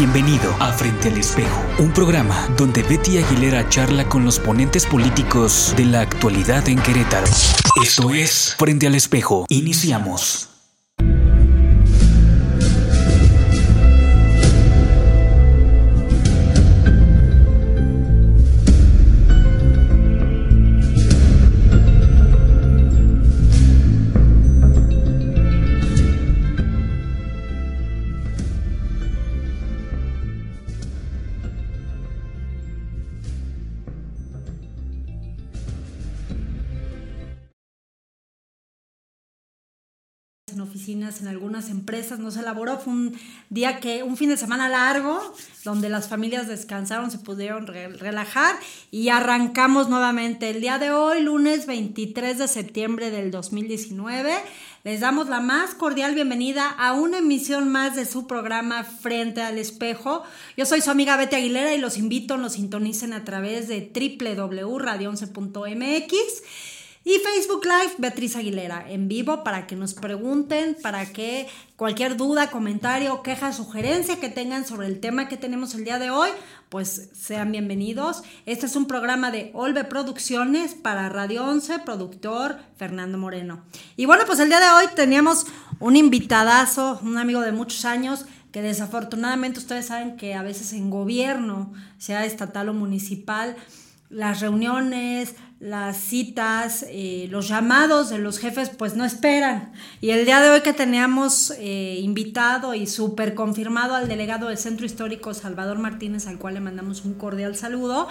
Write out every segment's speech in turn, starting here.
Bienvenido a Frente al Espejo, un programa donde Betty Aguilera charla con los ponentes políticos de la actualidad en Querétaro. Esto es Frente al Espejo. Iniciamos. En algunas empresas, no se elaboró. Fue un día que, un fin de semana largo, donde las familias descansaron, se pudieron re- relajar y arrancamos nuevamente el día de hoy, lunes 23 de septiembre del 2019. Les damos la más cordial bienvenida a una emisión más de su programa Frente al Espejo. Yo soy su amiga Betty Aguilera y los invito, nos sintonicen a través de www.radio11.mx. Y Facebook Live, Beatriz Aguilera, en vivo para que nos pregunten, para que cualquier duda, comentario, queja, sugerencia que tengan sobre el tema que tenemos el día de hoy, pues sean bienvenidos. Este es un programa de Olve Producciones para Radio 11, productor Fernando Moreno. Y bueno, pues el día de hoy teníamos un invitadazo, un amigo de muchos años, que desafortunadamente ustedes saben que a veces en gobierno, sea estatal o municipal, las reuniones, las citas, eh, los llamados de los jefes, pues no esperan. Y el día de hoy que teníamos eh, invitado y súper confirmado al delegado del Centro Histórico Salvador Martínez, al cual le mandamos un cordial saludo,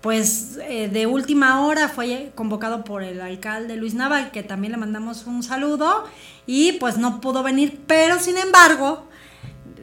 pues eh, de última hora fue convocado por el alcalde Luis Naval, que también le mandamos un saludo, y pues no pudo venir, pero sin embargo,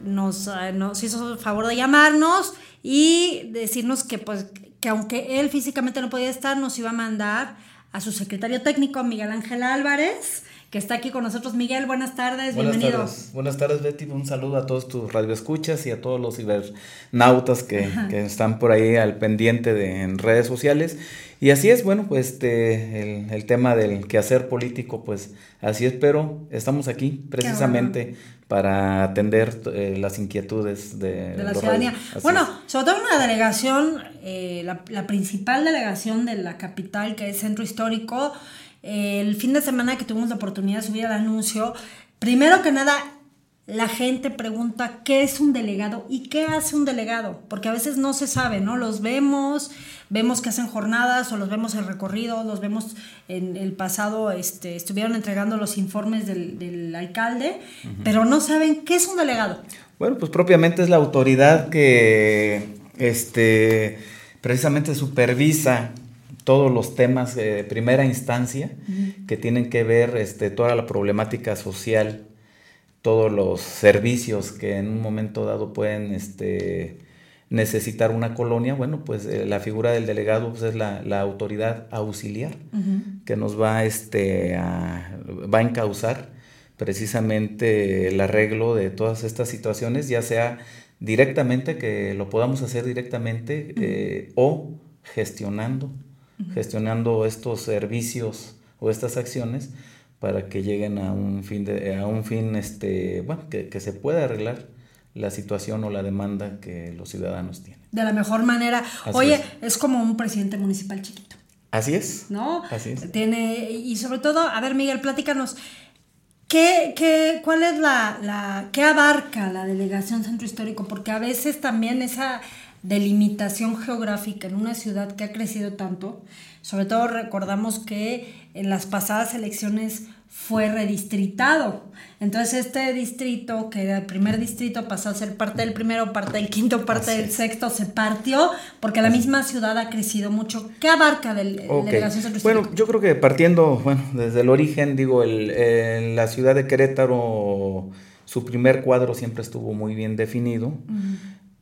nos, nos hizo el favor de llamarnos y decirnos que pues que aunque él físicamente no podía estar, nos iba a mandar a su secretario técnico, Miguel Ángel Álvarez, que está aquí con nosotros. Miguel, buenas tardes, Buenas bienvenido. tardes. Buenas tardes, Betty. Un saludo a todos tus radioescuchas y a todos los cibernautas que, que están por ahí al pendiente de, en redes sociales. Y así es, bueno, pues este, el, el tema del quehacer político, pues así es, pero estamos aquí precisamente para atender eh, las inquietudes de, de la ciudadanía. Bueno, es. sobre todo una delegación, eh, la, la principal delegación de la capital, que es Centro Histórico, eh, el fin de semana que tuvimos la oportunidad de subir el anuncio, primero que nada, la gente pregunta qué es un delegado y qué hace un delegado, porque a veces no se sabe, ¿no? Los vemos, vemos que hacen jornadas o los vemos en recorrido, los vemos en el pasado, este, estuvieron entregando los informes del, del alcalde, pero no saben qué es un delegado. Bueno, pues propiamente es la autoridad que este, precisamente supervisa todos los temas de primera instancia que tienen que ver este, toda la problemática social, todos los servicios que en un momento dado pueden este, necesitar una colonia. Bueno, pues eh, la figura del delegado pues, es la, la autoridad auxiliar que nos va, este, a, va a encauzar precisamente el arreglo de todas estas situaciones, ya sea directamente, que lo podamos hacer directamente, eh, o gestionando, gestionando estos servicios o estas acciones para que lleguen a un fin, de, a un fin este, bueno, que, que se pueda arreglar la situación o la demanda que los ciudadanos tienen. de la mejor manera. Así Oye, es. es. como un presidente municipal chiquito, Así es. ¿no? Así es. Tiene, y sobre todo, a ver, Miguel, platícanos, ¿qué, qué, ¿cuál es la, la, qué abarca la delegación centro histórico? Porque a veces también esa delimitación geográfica en una ciudad que ha crecido tanto, sobre todo recordamos que en las pasadas elecciones fue redistritado. Entonces este distrito, que era el primer distrito, pasó a ser parte del primero, parte del quinto, parte Así del sexto, se partió porque la misma ciudad ha crecido mucho. ¿Qué abarca del Ok. delegación centro Bueno, yo creo que partiendo, bueno, desde el origen, digo, el, en la ciudad de Querétaro, su primer cuadro siempre estuvo muy bien definido.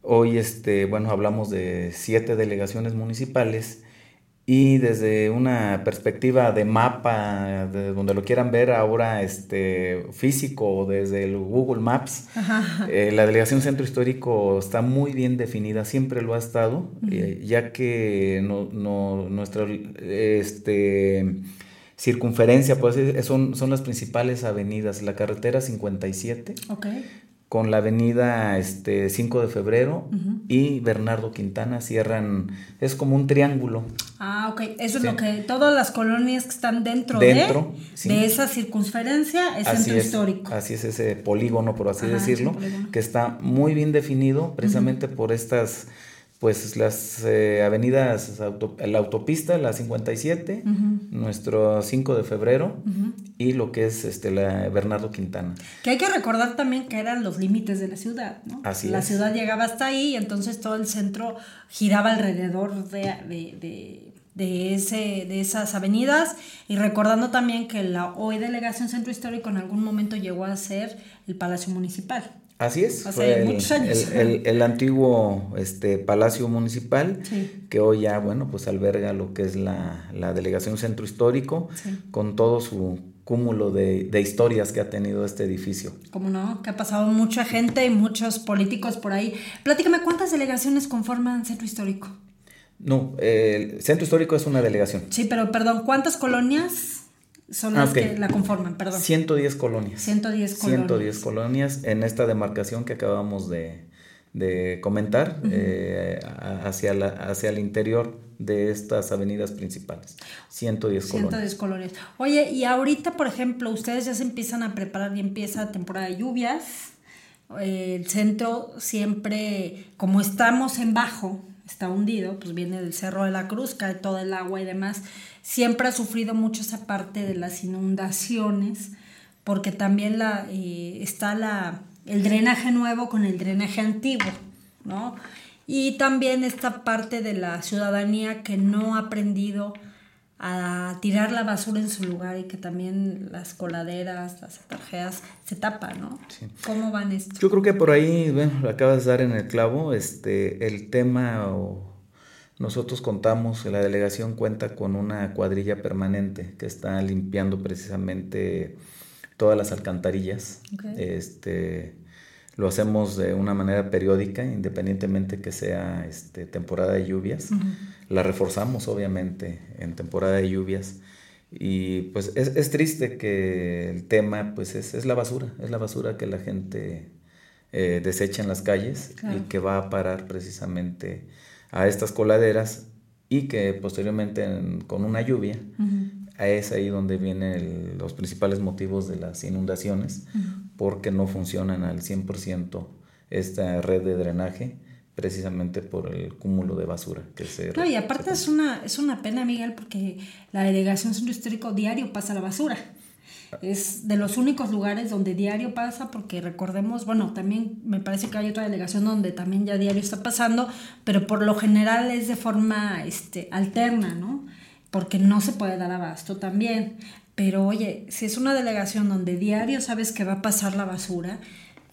Hoy, este, bueno, hablamos de siete delegaciones municipales y desde una perspectiva de mapa, de donde lo quieran ver ahora este, físico, desde el Google Maps, eh, la delegación centro histórico está muy bien definida, siempre lo ha estado, eh, ya que no, no, nuestra este, circunferencia pues, son, son las principales avenidas, la carretera 57. Okay con la avenida este, 5 de febrero y Bernardo Quintana cierran, es como un triángulo. Ah, ok, eso es lo que todas las colonias que están dentro, de, de, esa circunferencia es centro histórico. Así es ese polígono, por así decirlo, que está muy bien definido precisamente por estas pues las eh, avenidas, la autopista, la 57, nuestro 5 de febrero y lo que es este, la Bernardo Quintana. Que hay que recordar también que eran los límites de la ciudad, ¿no? Así la ciudad llegaba hasta ahí y entonces todo el centro giraba alrededor de, de, ese, de esas avenidas y recordando también que la hoy Delegación Centro Histórico en algún momento llegó a ser el Palacio Municipal. Así es, Hace muchos años. El, antiguo este, Palacio Municipal, que hoy ya, bueno, pues alberga lo que es la, Delegación Centro Histórico, con todo su cúmulo de, historias que ha tenido este edificio. ¿Cómo no? Que ha pasado mucha gente y muchos políticos por ahí. Platícame, ¿cuántas delegaciones conforman Centro Histórico? No, el Centro Histórico es una delegación. Sí, pero perdón, ¿cuántas colonias? Son las que la conforman, perdón. 110 colonias. 110 colonias. 110 colonias en esta demarcación que acabamos de, comentar eh, hacia, la, hacia el interior de estas avenidas principales. 110 colonias. 110 colonias. Oye, y ahorita, por ejemplo, ustedes ya se empiezan a preparar y empieza temporada de lluvias. el centro siempre, como estamos en bajo, está hundido, pues viene del Cerro de la Cruz, cae todo el agua y demás siempre ha sufrido mucho esa parte de las inundaciones, porque también la, eh, está la, el drenaje nuevo con el drenaje antiguo, ¿no? Y también esta parte de la ciudadanía que no ha aprendido a tirar la basura en su lugar y que también las coladeras, las atarjeas se tapan, ¿no? ¿Cómo van esto? Yo creo que por ahí, bueno, acabas de dar en el clavo, este, el tema o nosotros contamos, la delegación cuenta con una cuadrilla permanente que está limpiando precisamente todas las alcantarillas. Este, lo hacemos de una manera periódica, independientemente que sea este, temporada de lluvias. La reforzamos, obviamente, en temporada de lluvias. Y pues es, triste que el tema pues es, la basura, es la basura que la gente eh, desecha en las calles y que va a parar precisamente a estas coladeras y que posteriormente con una lluvia, es ahí donde vienen los principales motivos de las inundaciones, porque no funcionan al 100% esta red de drenaje precisamente por el cúmulo de basura que se... No, y aparte es una, es una pena, Miguel, porque la delegación centro histórico diario pasa la basura. Es de los únicos lugares donde diario pasa, porque recordemos, bueno, también me parece que hay otra delegación donde también ya diario está pasando, pero por lo general es de forma este, alterna, ¿no? Porque no se puede dar abasto también. Pero oye, si es una delegación donde diario sabes que va a pasar la basura,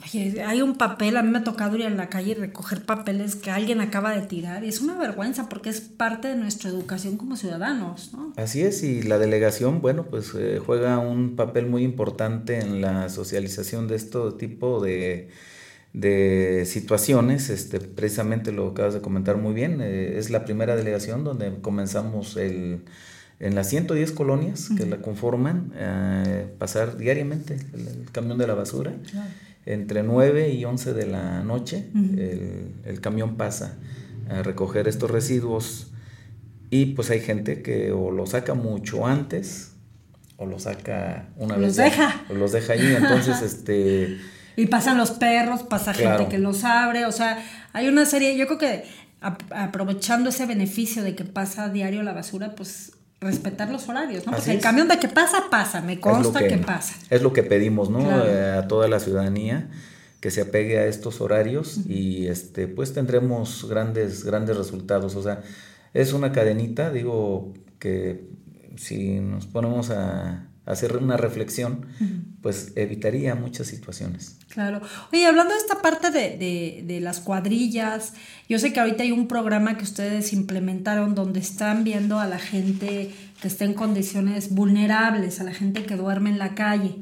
Oye, hay un papel, a mí me ha tocado ir a la calle y recoger papeles que alguien acaba de tirar y es una vergüenza porque es parte de nuestra educación como ciudadanos, ¿no? Así es, y la delegación, bueno, pues eh, juega un papel muy importante en la socialización de este tipo de, de situaciones, este, precisamente lo acabas de comentar muy bien, eh, es la primera delegación donde comenzamos el, en las 110 colonias que la conforman, eh, pasar diariamente el, camión de la basura entre 9 y 11 de la noche el, camión pasa a recoger estos residuos y pues hay gente que o lo saca mucho antes o lo saca una vez. Los deja. o los deja ahí, entonces este... Y pasan los perros, pasa gente que los abre, o sea, hay una serie, yo creo que aprovechando ese beneficio de que pasa a diario la basura, pues respetar los horarios, ¿no? Porque el camión de que pasa, pasa, me consta que, pasa. Es lo que pedimos, ¿no? Eh, a toda la ciudadanía que se apegue a estos horarios y este pues tendremos grandes grandes resultados, o sea, es una cadenita, digo que si nos ponemos a, hacer una reflexión, pues evitaría muchas situaciones. Claro. Oye, hablando de esta parte de, de, de, las cuadrillas, yo sé que ahorita hay un programa que ustedes implementaron donde están viendo a la gente que está en condiciones vulnerables, a la gente que duerme en la calle.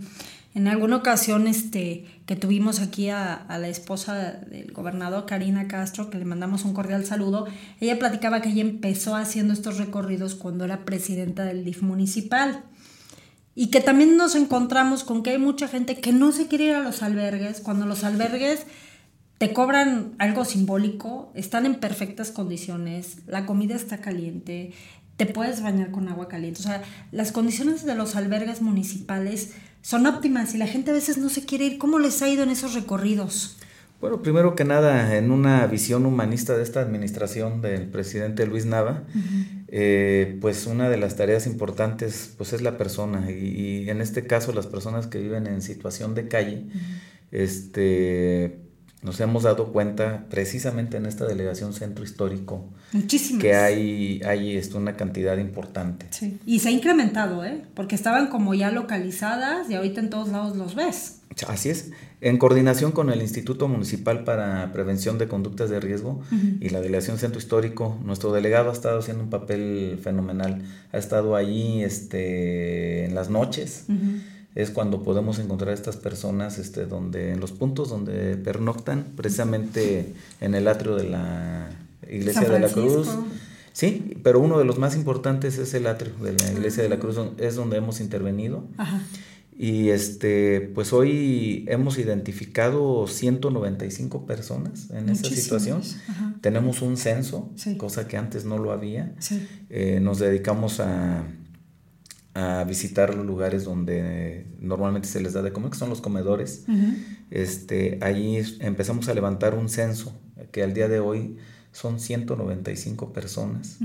En alguna ocasión este, que tuvimos aquí a, a, la esposa del gobernador Karina Castro, que le mandamos un cordial saludo, ella platicaba que ella empezó haciendo estos recorridos cuando era presidenta del DIF municipal. Y que también nos encontramos con que hay mucha gente que no se quiere ir a los albergues, cuando los albergues te cobran algo simbólico, están en perfectas condiciones, la comida está caliente, te puedes bañar con agua caliente. O sea, las condiciones de los albergues municipales son óptimas y la gente a veces no se quiere ir. ¿Cómo les ha ido en esos recorridos? Bueno, primero que nada, en una visión humanista de esta administración del presidente Luis Nava, uh -huh. Eh, pues una de las tareas importantes pues es la persona y, y, en este caso las personas que viven en situación de calle, uh -huh. este, nos hemos dado cuenta precisamente en esta delegación centro histórico Muchísimas. que hay, hay esto, una cantidad importante. Sí. Y se ha incrementado, ¿eh? porque estaban como ya localizadas y ahorita en todos lados los ves. Así es. En coordinación con el Instituto Municipal para Prevención de Conductas de Riesgo uh -huh. y la Delegación Centro Histórico, nuestro delegado ha estado haciendo un papel fenomenal. Ha estado allí este, en las noches. Uh -huh. Es cuando podemos encontrar a estas personas este, donde, en los puntos donde pernoctan, precisamente en el atrio de la Iglesia de la Cruz. Sí, pero uno de los más importantes es el atrio de la Iglesia de la Cruz, es donde hemos intervenido. Ajá. Y este, pues hoy hemos identificado 195 personas en esa situación. Ajá. Tenemos un censo, sí. cosa que antes no lo había. Sí. Eh, nos dedicamos a, a, visitar los lugares donde normalmente se les da de comer, que son los comedores. -huh. este, ahí empezamos a levantar un censo, que al día de hoy son 195 personas.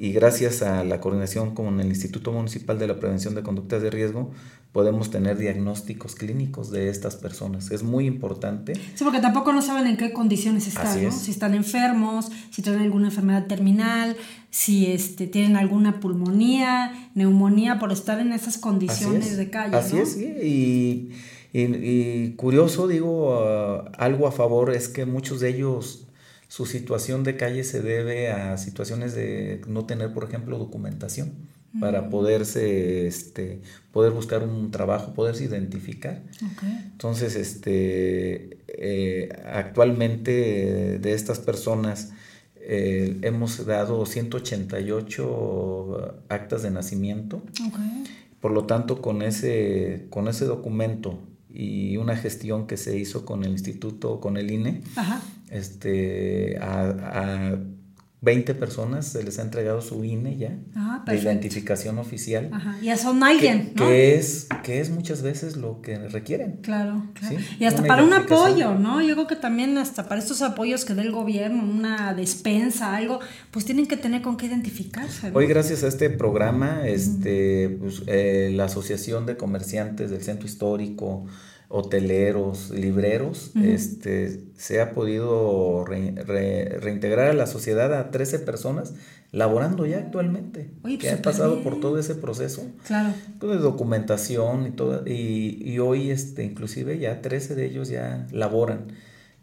Y gracias a la coordinación con el Instituto Municipal de la Prevención de Conductas de Riesgo podemos tener diagnósticos clínicos de estas personas. Es muy importante. Sí, porque tampoco no saben en qué condiciones están, ¿no? Si están enfermos, si tienen alguna enfermedad terminal, si este, tienen alguna pulmonía, neumonía, por estar en esas condiciones de calle. Así ¿no? es, sí. Y, y, y curioso, digo, uh, algo a favor es que muchos de ellos su situación de calle se debe a situaciones de no tener, por ejemplo, documentación para poderse, este, poder buscar un trabajo, poderse identificar. Okay. Entonces, este, eh, actualmente de estas personas eh, hemos dado 188 actas de nacimiento. Okay. Por lo tanto, con ese, con ese documento y una gestión que se hizo con el instituto, con el INE, Ajá. Este, a, a 20 personas se les ha entregado su INE ya, ah, de identificación oficial. Ajá. Ya son alguien, que, ¿no? Que es, que es muchas veces lo que requieren. Claro, claro. ¿Sí? Y hasta una para un apoyo, ¿no? Yo creo que también hasta para estos apoyos que dé el gobierno, una despensa, algo, pues tienen que tener con qué identificarse. ¿no? Hoy gracias a este programa, este, pues, eh, la Asociación de Comerciantes del Centro Histórico, hoteleros, libreros, uh -huh. este, se ha podido re, re, reintegrar a la sociedad a 13 personas laborando ya actualmente, Oye, pues que han pasado bien. por todo ese proceso claro. de documentación y todo, y, y, hoy este, inclusive ya 13 de ellos ya laboran,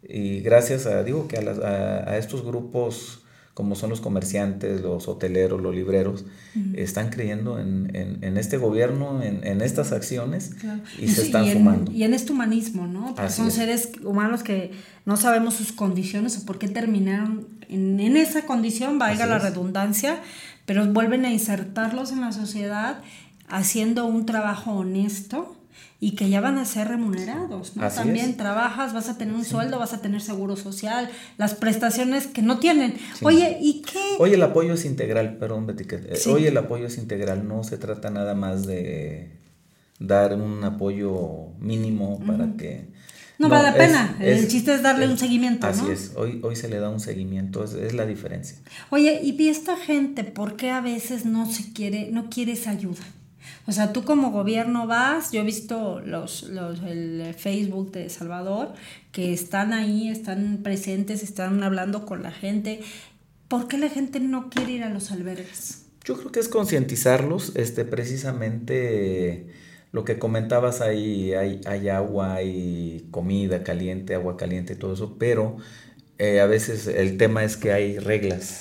y gracias a, digo que a, las, a, a estos grupos como son los comerciantes, los hoteleros, los libreros, uh -huh. están creyendo en, en, en, este gobierno, en, en estas acciones claro. y, se están y sumando. Y en este humanismo, ¿no? Porque son es. seres humanos que no sabemos sus condiciones o por qué terminaron en, en esa condición, valga Así la es. redundancia, pero vuelven a insertarlos en la sociedad haciendo un trabajo honesto y que ya van a ser remunerados, ¿no? Así También es. trabajas, vas a tener un sí. sueldo, vas a tener seguro social, las prestaciones que no tienen. Sí. Oye, ¿y qué? Hoy el apoyo es integral, perdón, Betty, que eh, sí. el apoyo es integral, no se trata nada más de dar un apoyo mínimo para que... No, no, vale la pena, es, el chiste es darle es, un seguimiento, así ¿no? es, hoy, hoy se le da un seguimiento, es, es la diferencia. Oye, y esta gente, ¿por qué a veces no se quiere, no quiere esa ayuda? O sea, tú como gobierno vas, yo he visto los, los, el Facebook de Salvador, que están ahí, están presentes, están hablando con la gente. ¿Por qué la gente no quiere ir a los albergues? Yo creo que es concientizarlos, este, precisamente lo que comentabas ahí, hay, hay agua, hay comida caliente, agua caliente, todo eso, pero eh, a veces el tema es que hay reglas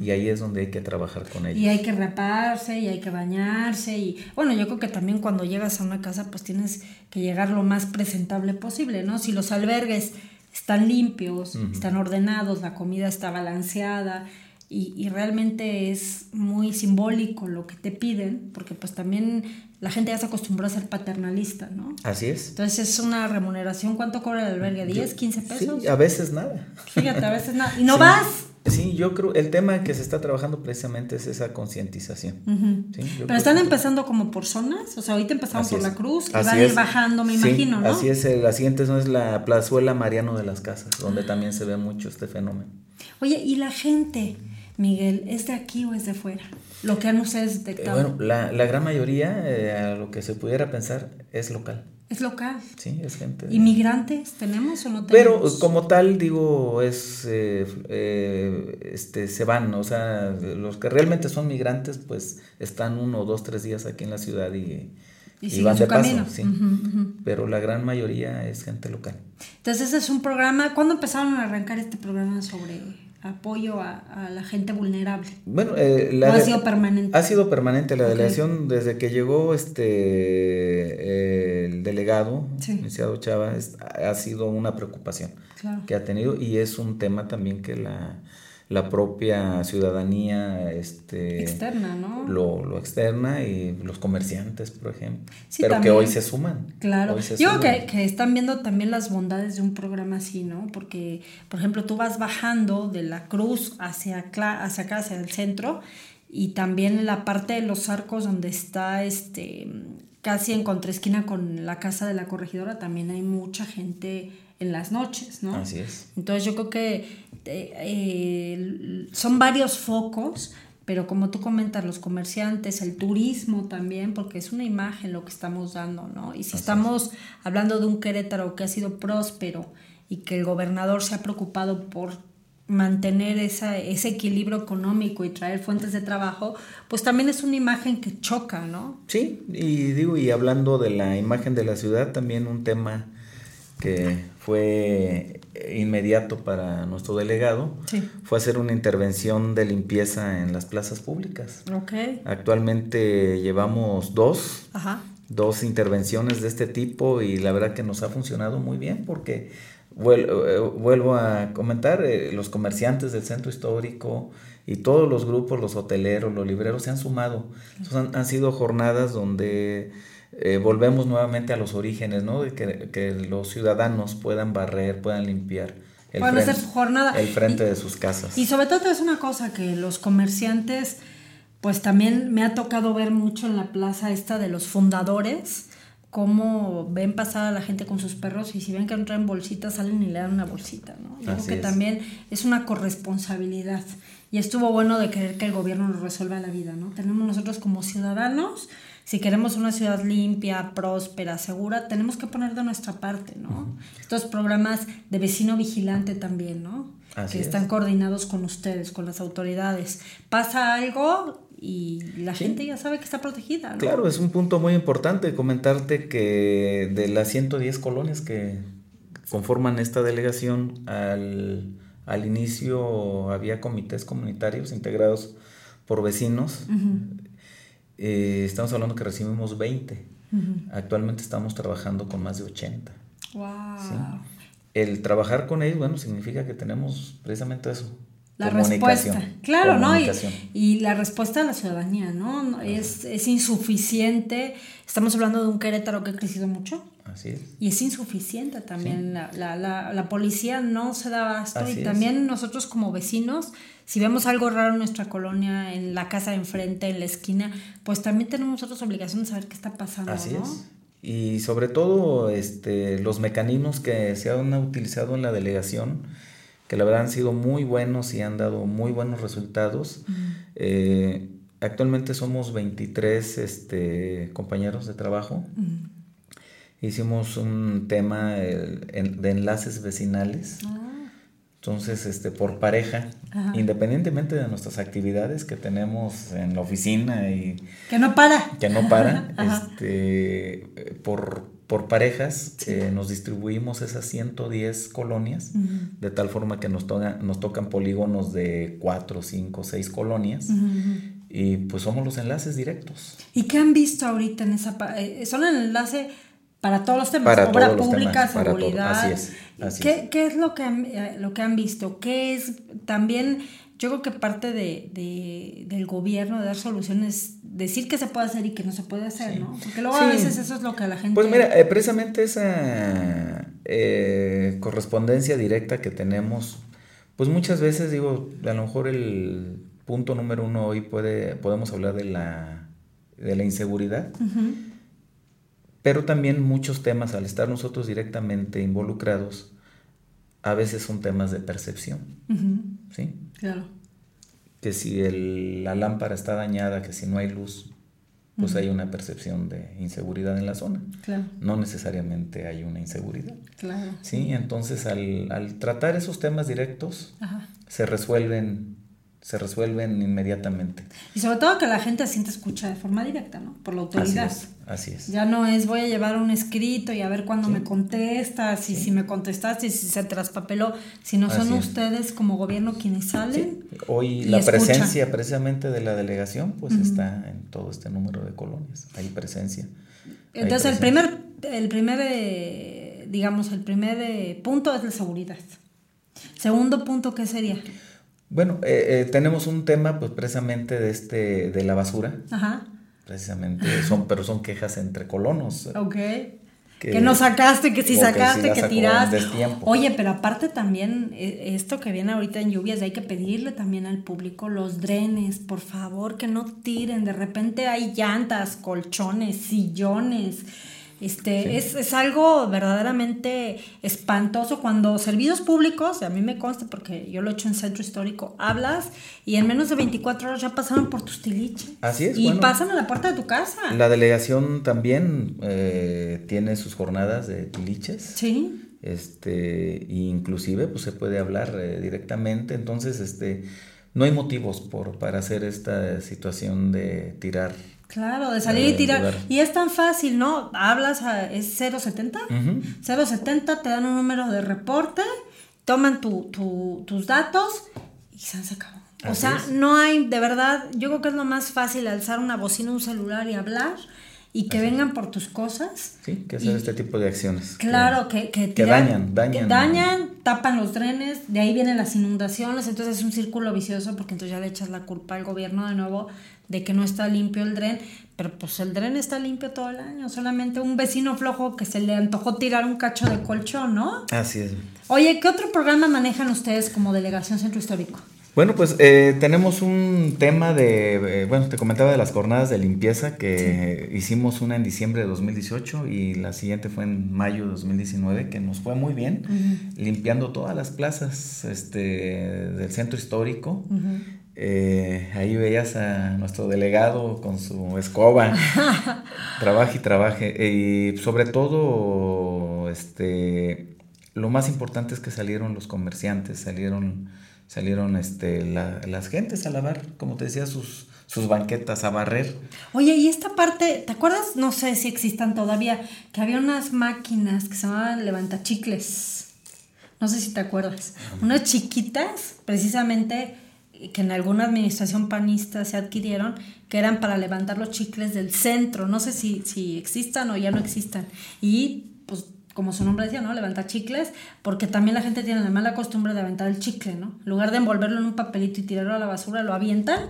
y ahí es donde hay que trabajar con ellos. Y hay que raparse y hay que bañarse y bueno, yo creo que también cuando llegas a una casa pues tienes que llegar lo más presentable posible, ¿no? Si los albergues están limpios, están ordenados, la comida está balanceada y, y realmente es muy simbólico lo que te piden, porque pues también la gente ya se acostumbró a ser paternalista, ¿no? Así es. Entonces es una remuneración. ¿Cuánto cobra el albergue? ¿10, 15 pesos? Sí, a veces nada. Fíjate, a veces nada. ¿Y no Sí. vas? Sí, yo creo, el tema que se está trabajando precisamente es esa concientización. Yo Pero están que- empezando como por zonas. O sea, ahorita empezaron Así por es. la cruz y van a ir bajando, me Sí, imagino, ¿no? Así es, eh, la siguiente no es la plazuela Mariano de las Casas, donde también se ve mucho este fenómeno. Oye, ¿y la gente, Miguel, es de aquí o es de fuera? Lo que han ustedes Eh, detectado. bueno, la, la gran mayoría, eh, a lo que se pudiera pensar, es local. es local. Sí, es gente. ¿Inmigrantes tenemos o no Pero tenemos? como tal, digo, es eh, eh, este se van, o sea, los que realmente son migrantes, pues están uno, dos, tres días aquí en la ciudad y, Y y siguen van su de paso, sí. Pero la gran mayoría es gente local. Entonces, ese es un programa. ¿Cuándo empezaron a arrancar este programa sobre apoyo a, a la gente vulnerable? Bueno, eh, la ¿O ha sido permanente? Ha sido permanente la delegación desde que llegó este eh, el delegado, Sí. licenciado Chava, es- ha sido una preocupación Claro. que ha tenido y es un tema también que la, la propia ciudadanía este, Externa, ¿no? lo, lo externa y los comerciantes, por ejemplo, Sí, pero también. que hoy se suman. Claro, hoy se yo creo suman. que, que están viendo también las bondades de un programa así, ¿no? Porque, por ejemplo, tú vas bajando de la cruz hacia, acá, hacia acá, hacia el centro, y también en la parte de los arcos donde está este casi en contraesquina con la casa de la corregidora, también hay mucha gente en las noches, ¿no? Así es. Entonces yo creo que eh, eh, son varios focos, pero como tú comentas, los comerciantes, el turismo también, porque es una imagen lo que estamos dando, ¿no? Y si estamos hablando de un Querétaro que ha sido próspero y que el gobernador se ha preocupado por mantener esa, ese equilibrio económico y traer fuentes de trabajo, pues también es una imagen que choca, ¿no? Sí, y digo, y hablando de la imagen de la ciudad, también un tema que fue inmediato para nuestro delegado Sí. fue hacer una intervención de limpieza en las plazas públicas. Ok. Actualmente llevamos dos, Ajá. dos intervenciones de este tipo y la verdad que nos ha funcionado muy bien porque eh, vuelvo a comentar, eh, los comerciantes del centro histórico y todos los grupos, los hoteleros, los libreros se han sumado. Entonces han, han sido jornadas donde eh, volvemos nuevamente a los orígenes, ¿no? De que, que los ciudadanos puedan barrer, puedan limpiar el, Puedan hacer su jornada. el frente Y- de sus casas. Y sobre todo es una cosa que los comerciantes, pues también me ha tocado ver mucho en la plaza esta de los fundadores, cómo ven pasar a la gente con sus perros y si ven que no traen bolsitas salen y le dan una bolsita, ¿no? Yo creo que es. también es una corresponsabilidad y estuvo bueno de querer que el gobierno nos resuelva la vida, ¿no? Tenemos nosotros como ciudadanos, si queremos una ciudad limpia, próspera, segura, tenemos que poner de nuestra parte, ¿no? Estos programas de vecino vigilante también, ¿no? Así que es. están coordinados con ustedes, con las autoridades. Pasa algo y la gente ya sabe que está protegida, ¿no? Claro, es un punto muy importante comentarte que de las 110 colonias que conforman esta delegación, al, al inicio había comités comunitarios integrados por vecinos. Eh, estamos hablando que recibimos 20. Actualmente estamos trabajando con más de 80. Wow. ¿sí? El trabajar con ellos, bueno, significa que tenemos precisamente eso. La respuesta, claro, ¿no? Y, la respuesta de la ciudadanía, ¿no? Es, es insuficiente. Estamos hablando de un Querétaro que ha crecido mucho Así es. y es insuficiente también. La, la, la, la policía no se da abasto Así y es. también nosotros como vecinos, si vemos algo raro en nuestra colonia, en la casa de enfrente, en la esquina, pues también tenemos nosotros obligación de saber qué está pasando, Así ¿no? es. Y sobre todo este, los mecanismos que se han utilizado en la delegación, que la verdad han sido muy buenos y han dado muy buenos resultados. Eh, actualmente somos 23 este, compañeros de trabajo. Hicimos un tema de enlaces vecinales. Ah, Entonces, este, por pareja, Ajá. independientemente de nuestras actividades que tenemos en la oficina y Que no para. que no para, Ajá. este, por, por parejas eh, nos distribuimos esas 110 colonias, de tal forma que nos, toca- nos tocan polígonos de 4, 5, 6 colonias, y pues somos los enlaces directos. ¿Y qué han visto ahorita en esa eh, Son el enlace para todos los temas, Para obra todos los pública, temas, para todo, seguridad. así es, así ¿Qué, es. qué es lo que han, eh, lo que han visto? ¿Qué es también, yo creo que parte de, de- del gobierno de dar soluciones, decir que se puede hacer y que no se puede hacer, ¿no? Porque luego a veces eso es lo que a la gente... Pues mira, eh, precisamente esa eh, correspondencia directa que tenemos, pues muchas veces digo, a lo mejor el punto número uno hoy puede, podemos hablar de la, de la inseguridad, pero también muchos temas, al estar nosotros directamente involucrados, a veces son temas de percepción, ujú, ¿sí? claro. Que si el- la lámpara está dañada, que si no hay luz, pues hay una percepción de inseguridad en la zona. Claro, No necesariamente hay una inseguridad. claro. Sí, entonces al, al tratar esos temas directos Ajá. se resuelven, se resuelven inmediatamente. Y sobre todo que la gente se siente escuchada de forma directa, ¿no? Por la Así autoridad. es, así es. Ya no es voy a llevar un escrito y a ver cuándo Sí. me contestas y si me contestaste y si se traspapeló, sino son Así es. ustedes como gobierno quienes salen. Sí, Hoy la escucha. presencia precisamente de la delegación pues está en todo este número de colonias. Hay presencia. Hay Entonces el primer, el primer eh, digamos, el primer eh, punto es la seguridad. Segundo punto, ¿qué sería? Bueno, eh, eh, tenemos un tema pues precisamente de este de la basura, Ajá, precisamente son pero son quejas entre colonos. ok. Que- Que, no sacaste, que que sí sacaste, que, en tiraste. Oye, pero aparte también, eh, esto que viene ahorita en lluvias, hay que pedirle también al público los drenes, por favor, que no tiren. De repente hay llantas, colchones, sillones. Este, es, es algo verdaderamente espantoso cuando servicios públicos, a mí me consta porque yo lo he hecho en centro histórico, hablas y en menos de 24 horas ya pasaron por tus tiliches. Así es, Y bueno. pasan a la puerta de tu casa. La delegación también eh, tiene sus jornadas de tiliches. Sí. Este, inclusive pues se puede hablar eh, directamente, entonces este no hay motivos por para hacer esta situación de tirar. Claro, de salir Eh, y tirar. lugar. Y es tan fácil, ¿no? Hablas, a, es 070. Ujú. 070, te dan un número de reporte, toman tu, tu- tus datos y se se acabó. O sea, es. no hay, de verdad, yo creo que es lo más fácil alzar una bocina, un celular y hablar y que vengan por tus cosas. Sí, que hacer este tipo de acciones. Claro, que, que, dañan, dañan. que dañan, tapan los drenes, de ahí vienen las inundaciones, entonces es un círculo vicioso porque entonces ya le echas la culpa al gobierno de nuevo de que no está limpio el dren, pero pues el dren está limpio todo el año, solamente un vecino flojo que se le antojó tirar un cacho de colchón, ¿no? Así es. Oye, ¿qué otro programa manejan ustedes como Delegación Centro Histórico? Bueno, pues eh, tenemos un tema de, eh, bueno, te comentaba de las jornadas de limpieza que hicimos una en diciembre de 2018 y la siguiente fue en mayo de 2019, que nos fue muy bien, limpiando todas las plazas este, del centro histórico. Eh, ahí veías a nuestro delegado con su escoba, trabaje y trabaje. Y sobre todo, este, lo más importante es que salieron los comerciantes, salieron, salieron este, la- las gentes a lavar, como te decía, sus, sus banquetas, a barrer. Oye, y esta parte, ¿te acuerdas? No sé si existan todavía, que había unas máquinas que se llamaban levantachicles. No sé si te acuerdas. Unas chiquitas, precisamente, que en alguna administración panista se adquirieron, que eran para levantar los chicles del centro. No sé si, si existan o ya no existan. Y, pues, como su nombre decía, ¿no? Levantar chicles, porque también la gente tiene la mala costumbre de aventar el chicle, ¿no? En lugar de envolverlo en un papelito y tirarlo a la basura, lo avientan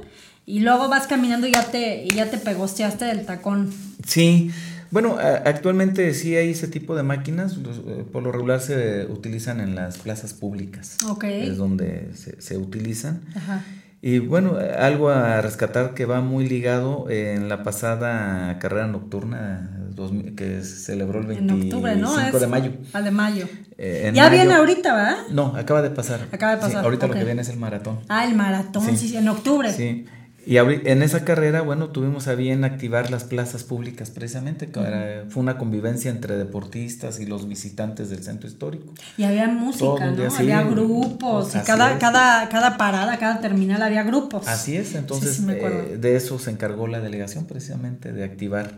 y luego vas caminando y ya te, y ya te pegosteaste del tacón. Sí, bueno, actualmente sí hay ese tipo de máquinas, eh, por lo regular se utilizan en las plazas públicas. Ok. Es donde se, se utilizan. Ajá. Y bueno, algo a rescatar que va muy ligado en la pasada carrera nocturna 2000, que se celebró el En 25 octubre, ¿no? de mayo. Ah, de mayo. Eh, en ya mayo- viene ahorita, ¿verdad? No, acaba de pasar. Acaba de Sí, pasar, ahorita lo que viene es el maratón. Ah, el maratón, Sí. sí, sí, en octubre. Sí. Y en esa carrera, bueno, tuvimos a bien activar las plazas públicas precisamente, que era- fue una convivencia entre deportistas y los visitantes del centro histórico. Y había música, día, ¿no? sí. Había grupos, y cada, es. cada, cada parada, cada terminal había grupos. Así es, entonces sí, eh, de eso se encargó la delegación precisamente, de activar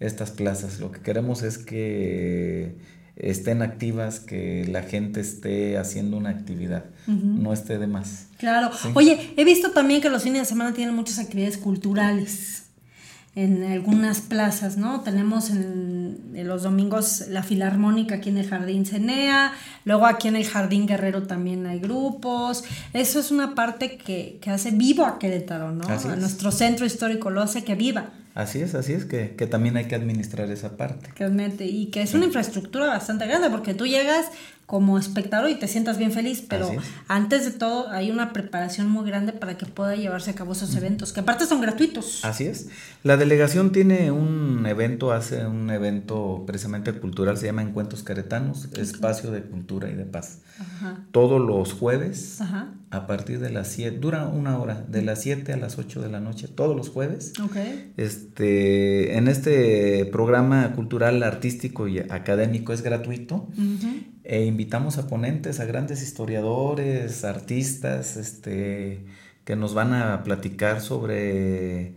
estas plazas. Lo que queremos es que estén activas, que la gente esté haciendo una actividad, no esté de más. Claro. Sí. Oye, he visto también que los fines de semana tienen muchas actividades culturales en algunas plazas, ¿no? Tenemos en, en los domingos la filarmónica aquí en el Jardín Cenea, luego aquí en el Jardín Guerrero también hay grupos. Eso es una parte que, que hace vivo a Querétaro, ¿no? A es. nuestro centro histórico lo hace que viva. Así es, así es, que, que también hay que administrar esa parte. Realmente, y que es una infraestructura bastante grande porque tú llegas como espectador y te sientas bien feliz, pero antes de todo hay una preparación muy grande para que pueda llevarse a cabo esos eventos, que aparte son gratuitos. Así es. La delegación tiene un evento, hace un evento precisamente cultural, se llama Encuentros Caretanos, espacio de cultura y de paz. Ajá. Todos los jueves, Ajá. a partir de las 7, dura una hora, de las 7 a las 8 de la noche, todos los jueves. Ok. Este, en este programa cultural, artístico y académico es gratuito. Ujú. E invitamos a ponentes, a grandes historiadores, artistas, este, que nos van a platicar sobre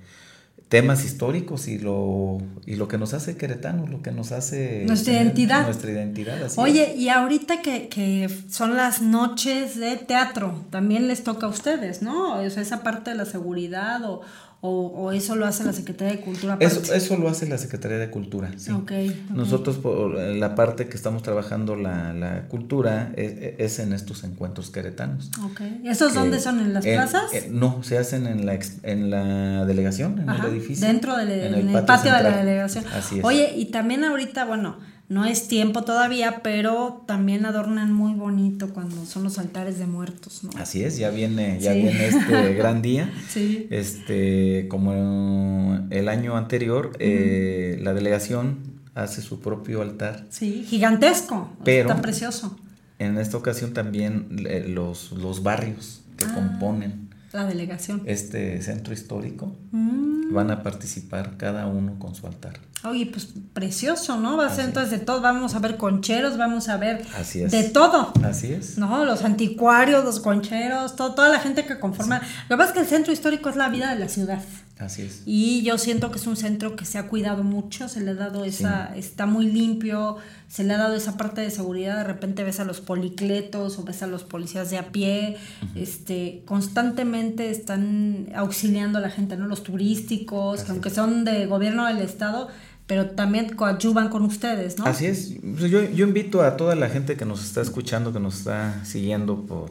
temas históricos y lo, y lo que nos hace queretanos, lo que nos hace Nuestra identidad. Nuestra identidad, así Oye, es. y ahorita que, que son las noches de teatro, también les toca a ustedes, ¿no? O sea, esa parte de la seguridad o, o, o eso lo hace la Secretaría de Cultura. Eso, eso lo hace la Secretaría de Cultura, sí. Ok, ok. Nosotros, por la parte que estamos trabajando la, la cultura, es, es en estos encuentros queretanos. Ok. ¿Esos que- dónde son? ¿En las en- plazas? en- no, se hacen en la, en la delegación, en Ajá, el edificio. Dentro del en el patio, de la delegación. Así es. Oye, y también ahorita, bueno, no es tiempo todavía, pero también adornan muy bonito cuando son los altares de muertos, ¿no? Así es, ya viene, ya Sí. viene este gran día. Sí. Este, como el año anterior, eh, la delegación hace su propio altar. Sí, gigantesco. Pero- Está precioso. En esta ocasión también eh, los, los barrios que Ah. componen La delegación. este centro histórico Mm, van a participar cada uno con su altar. Oye, pues precioso, ¿no? Va a ser entonces de todo. Vamos a ver concheros, vamos a ver Así es. de todo. Así es. No, los anticuarios, los concheros, todo, toda la gente que conforma. Lo que pasa es que el centro histórico es la vida de la ciudad. Así es. Y yo siento que es un centro que se ha cuidado mucho, se le ha dado esa, está muy limpio, se le ha dado esa parte de seguridad, de repente ves a los policletos o ves a los policías de a pie, este, constantemente están auxiliando a la gente, ¿no? Los turísticos, que aunque son de gobierno del estado, pero también coadyuvan con ustedes, ¿no? Así es. Yo, yo invito a toda la gente que nos está escuchando, que nos está siguiendo por,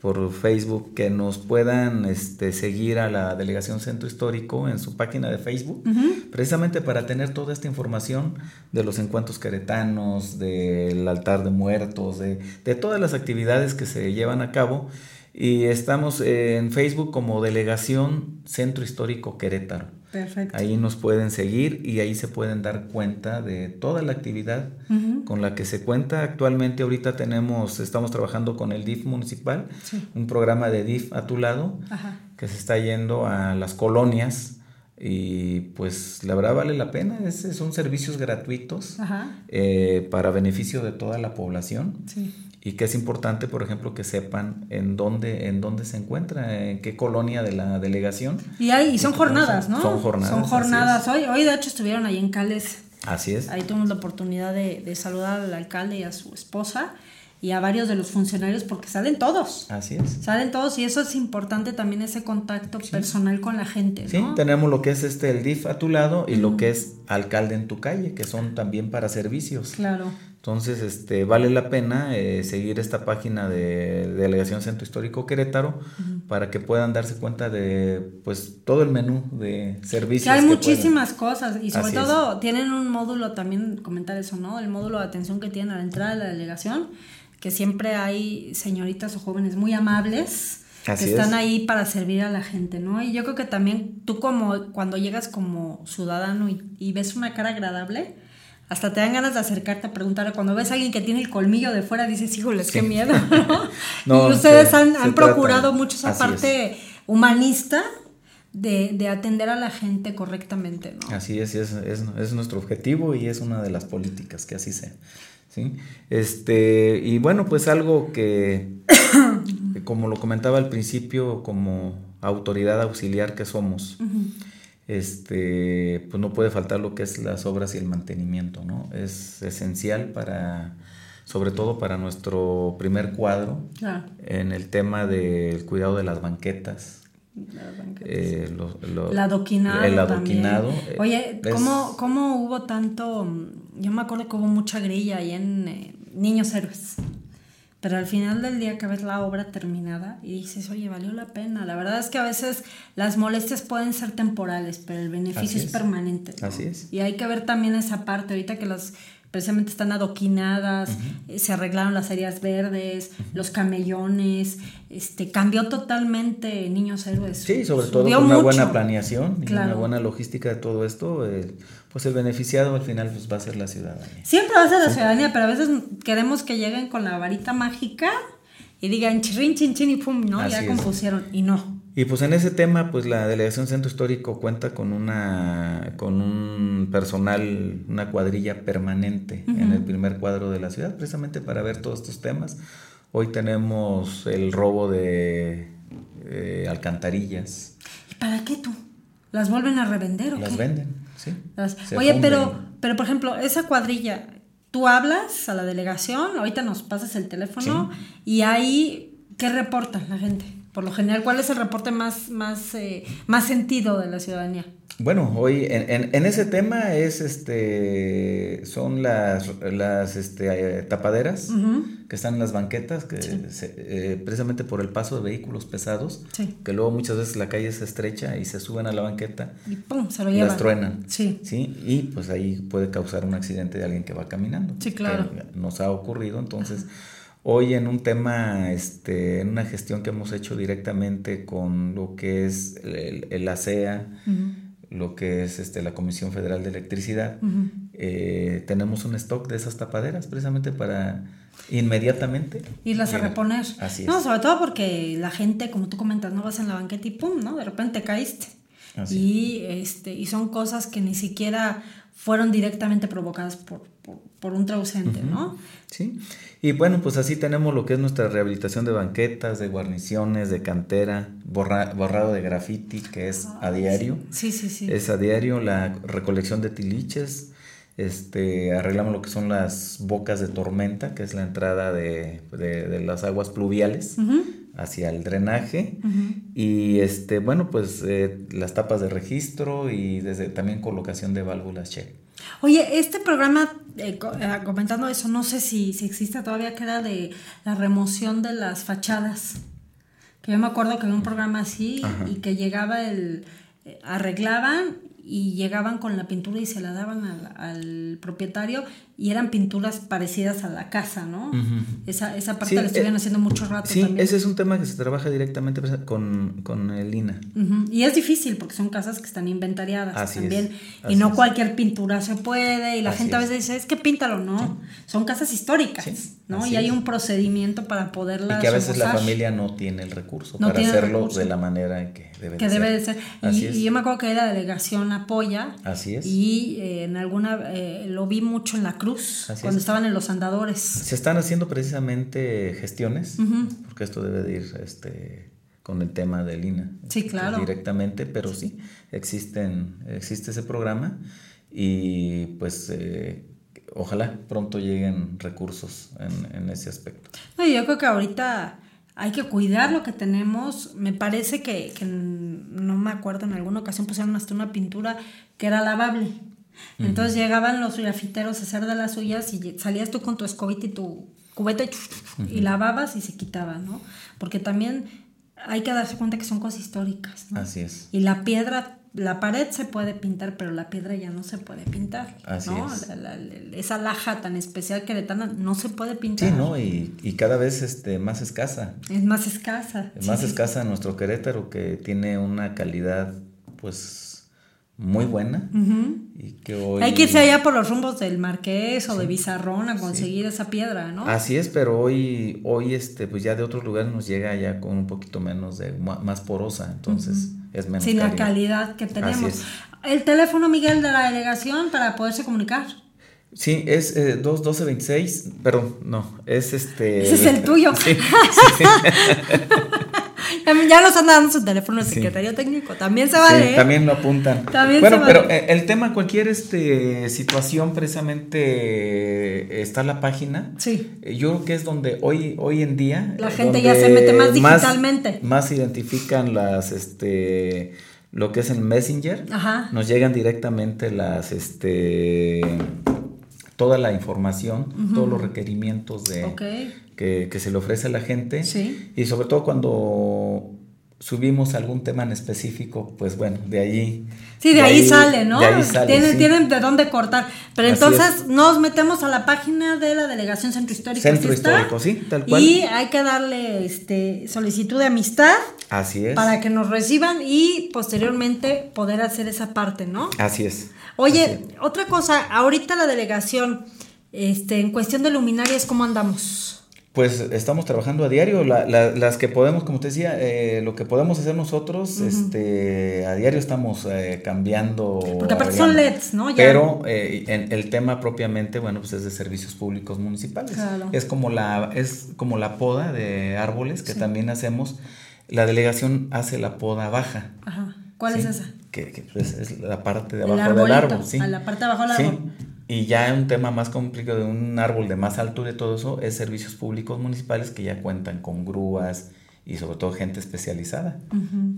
por Facebook, que nos puedan este, seguir a la Delegación Centro Histórico en su página de Facebook, precisamente para tener toda esta información de los encuentros queretanos, del altar de muertos, de, de todas las actividades que se llevan a cabo. Y estamos en Facebook como Delegación Centro Histórico Querétaro. Perfecto. Ahí nos pueden seguir y ahí se pueden dar cuenta de toda la actividad con la que se cuenta. Actualmente ahorita tenemos, estamos trabajando con el DIF municipal, Sí. un programa de DIF a tu lado, Ajá. que se está yendo a las colonias y pues la verdad vale la pena, es, son servicios gratuitos eh, para beneficio de toda la población Sí. Y que es importante, por ejemplo, que sepan en dónde, en dónde se encuentra, en qué colonia de la delegación. Y, hay, y son Y jornadas, ¿no? son jornadas, Son jornadas. Hoy, hoy de hecho estuvieron ahí en Cales. Así es. Ahí tuvimos la oportunidad de, de saludar al alcalde y a su esposa y a varios de los funcionarios porque salen todos. Así es. Salen todos y eso es importante también ese contacto personal con la gente, Sí, tenemos lo que es este el DIF a tu lado y lo que es alcalde en tu calle, que son también para servicios. Claro. Entonces, este, vale la pena eh, seguir esta página de Delegación Centro Histórico Querétaro para que puedan darse cuenta de, pues, todo el menú de servicios. Que hay que muchísimas cosas y sobre Así es. todo tienen un módulo también, comentar eso, ¿no? El módulo de atención que tienen a la entrada de la delegación, que siempre hay señoritas o jóvenes muy amables Así que están es. ahí para servir a la gente, ¿no? Y yo creo que también tú como cuando llegas como ciudadano y, y ves una cara agradable, hasta te dan ganas de acercarte a preguntarle. Cuando ves a alguien que tiene el colmillo de fuera, dices, híjoles, qué miedo, ¿no? No, y ustedes se- han, se han procurado mucho esa así parte humanista de, de atender a la gente correctamente, ¿no? Así es, es, es, es nuestro objetivo y es una de las políticas que así sea. ¿sí? Este, y bueno, pues algo que, como lo comentaba al principio, como autoridad auxiliar que somos, este, pues no puede faltar lo que es las obras y el mantenimiento, ¿no? Es esencial para, sobre todo para nuestro primer cuadro, Claro. en el tema del cuidado de las banquetas. eh, lo- lo- El adoquinado. El adoquinado. eh, Oye, es- ¿cómo, ¿cómo hubo tanto? Yo me acuerdo que hubo mucha grilla ahí en eh, Niños Héroes. Pero al final del día que ves la obra terminada y dices, oye, valió la pena. La verdad es que a veces las molestias pueden ser temporales, pero el beneficio es, es. permanente. ¿no? Así es. Y hay que ver también esa parte, ahorita que las precisamente están adoquinadas, eh, se arreglaron las áreas verdes, los camellones, este cambió totalmente Niños Héroes. Sí, sobre todo con una mucho. buena planeación y una Claro. buena logística de todo esto, eh, pues el beneficiado al final pues va a ser la ciudadanía. Siempre va a ser la ciudadanía, pero a veces queremos que lleguen con la varita mágica y digan chirrin, chin, chin y pum, ¿no? Así ya es. compusieron. Y no. Y pues en ese tema, pues la Delegación Centro Histórico cuenta con una con un personal, una cuadrilla permanente en el primer cuadro de la ciudad, precisamente para ver todos estos temas. Hoy tenemos el robo de eh, alcantarillas, ¿Y para qué tú? ¿Las vuelven a revender o las qué? venden, ¿sí? Las- Oye, funden. pero, pero por ejemplo, esa cuadrilla, tú hablas a la delegación, ahorita nos pasas el teléfono y ahí, ¿qué reporta la gente? Por lo general, ¿cuál es el reporte más, más, eh, más sentido de la ciudadanía? Bueno, hoy en, en- en ese tema es este son las, las este, eh, tapaderas que están en las banquetas, que se- eh, precisamente por el paso de vehículos pesados, Sí. que luego muchas veces la calle se estrecha y se suben a la banqueta Y pum, se lo llevan. las truenan. Sí. Y pues ahí puede causar un accidente de alguien que va caminando. Sí, claro. que nos ha ocurrido. Entonces, hoy en un tema, este, en una gestión que hemos hecho directamente con lo que es el, el- ASEA, lo que es este, la Comisión Federal de Electricidad, eh, tenemos un stock de esas tapaderas precisamente para inmediatamente irlas a llegar. reponer. Así es. No, sobre todo porque la gente, como tú comentas, no vas en la banqueta y pum, ¿no? De repente caíste. Así y este y son cosas que ni siquiera fueron directamente provocadas por, por, por un trausente, ¿no? Sí, y bueno, pues así tenemos lo que es nuestra rehabilitación de banquetas, de guarniciones, de cantera, borra- borrado de graffiti, que es a diario. Sí, sí, sí. Es a diario la recolección de tiliches, este, arreglamos lo que son las bocas de tormenta, que es la entrada de, de- de las aguas pluviales hacia el drenaje. Y este, bueno, pues eh, las tapas de registro y desde también colocación de válvulas check. Oye, este programa, eh, eh, comentando eso, no sé si, si existe todavía, que era de la remoción de las fachadas. Que yo me acuerdo que había un programa así y que llegaba el. eh, arreglaban y llegaban con la pintura y se la daban al, al propietario y eran pinturas parecidas a la casa, ¿no? esa, esa parte Sí, la estuvieron eh, haciendo mucho rato Sí, también. ese es un tema que se trabaja directamente presa- con, con el INA. Y es difícil porque son casas que están inventariadas Así también. es, y no es. cualquier pintura se puede. Y la Así gente a es. veces dice, es que píntalo, no. Son casas históricas, Sí, ¿no? así Y hay es. un procedimiento para poderlas Y que a veces la familia no tiene el recurso No para hacerlo recurso. de la manera que debe Que de debe ser. de ser. Así Y, es. y yo me acuerdo que la delegación apoya. Así es. Y eh, en alguna, eh, lo vi mucho en la cruz, Así cuando es. estaban en los andadores. Se están haciendo precisamente gestiones, porque esto debe de ir este, con el tema del INA. Sí, este, claro. Directamente, pero sí, existen, existe ese programa y pues eh, ojalá pronto lleguen recursos en, en ese aspecto. No, yo creo que ahorita hay que cuidar lo que tenemos. Me parece que, que no me acuerdo, en alguna ocasión pusieron hasta una pintura que era lavable. Entonces llegaban los grafiteros a hacer de las suyas y salías tú con tu escobita y tu cubeta y, y lavabas y se quitaba, ¿no? Porque también hay que darse cuenta que son cosas históricas, ¿no? Así es. Y la piedra, la pared se puede pintar, pero la piedra ya no se puede pintar. Así ¿no? es. La- la- la- esa laja tan especial queretana no se puede pintar. Sí, ¿no? Y, y cada vez este, más escasa. Es más escasa. Es más sí, escasa nuestro Querétaro que tiene una calidad pues muy buena y que hoy Hay que irse allá por los rumbos del Marqués o de Bizarrón a conseguir esa piedra, ¿no? Así es, pero hoy hoy este pues ya de otros lugares nos llega ya con un poquito menos de más porosa, entonces es menos sin la calidad que tenemos. El teléfono, Miguel, de la delegación para poderse comunicar. Sí, es eh, 21226, perdón, no, es este... Ese es el tuyo. Sí, sí, Ya nos están dando su teléfono de Sí. secretario técnico. También se sí, vale. ¿eh? también lo apuntan. También bueno, se pero vale. eh, el tema, cualquier este, situación, precisamente eh, está la página. Sí. Yo creo que es donde hoy, hoy en día... La gente ya se mete más digitalmente. Más, identifican las, este, lo que es en Messenger. Ajá. Nos llegan directamente las, este, toda la información, todos los requerimientos de, que, que se le ofrece a la gente. Sí. Y sobre todo cuando subimos algún tema en específico, pues bueno, de ahí. Sí, de, ahí, sale, ¿no? De ahí sale, tienen, sí. tienen de dónde cortar. Pero Así entonces nos metemos a la página de la Delegación Centro Histórico. Centro. Histórico, sí, tal cual. Y hay que darle este, solicitud de amistad Así es. para que nos reciban y posteriormente poder hacer esa parte, ¿no? Así es. Oye, Así es. otra cosa, ahorita la delegación, este, en cuestión de luminarias, ¿cómo andamos? Pues estamos trabajando a diario, la- la- las que podemos, como te decía, eh, lo que podemos hacer nosotros, este, a diario estamos eh, cambiando. Porque aparte son. LEDs, ¿no? Ya. Pero eh, en el tema propiamente, bueno, pues es de servicios públicos municipales. Claro. Es como la, es como la poda de árboles que también hacemos. La delegación hace la poda baja. Ajá. ¿Cuál ¿sí? es esa? Que, que, pues, es la parte de abajo del árbol, sí. a la parte de abajo del Sí. Y ya un tema más complicado de un árbol de más altura y todo eso es servicios públicos municipales que ya cuentan con grúas y sobre todo gente especializada.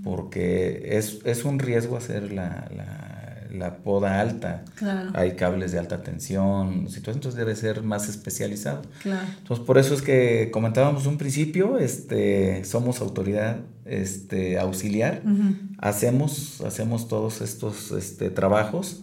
Porque es, es un riesgo hacer la, la, la poda alta. Claro. Hay cables de alta tensión, entonces debe ser más especializado. Claro. Entonces, por eso es que comentábamos un principio, este, somos autoridad este, auxiliar, hacemos, hacemos todos estos este, trabajos,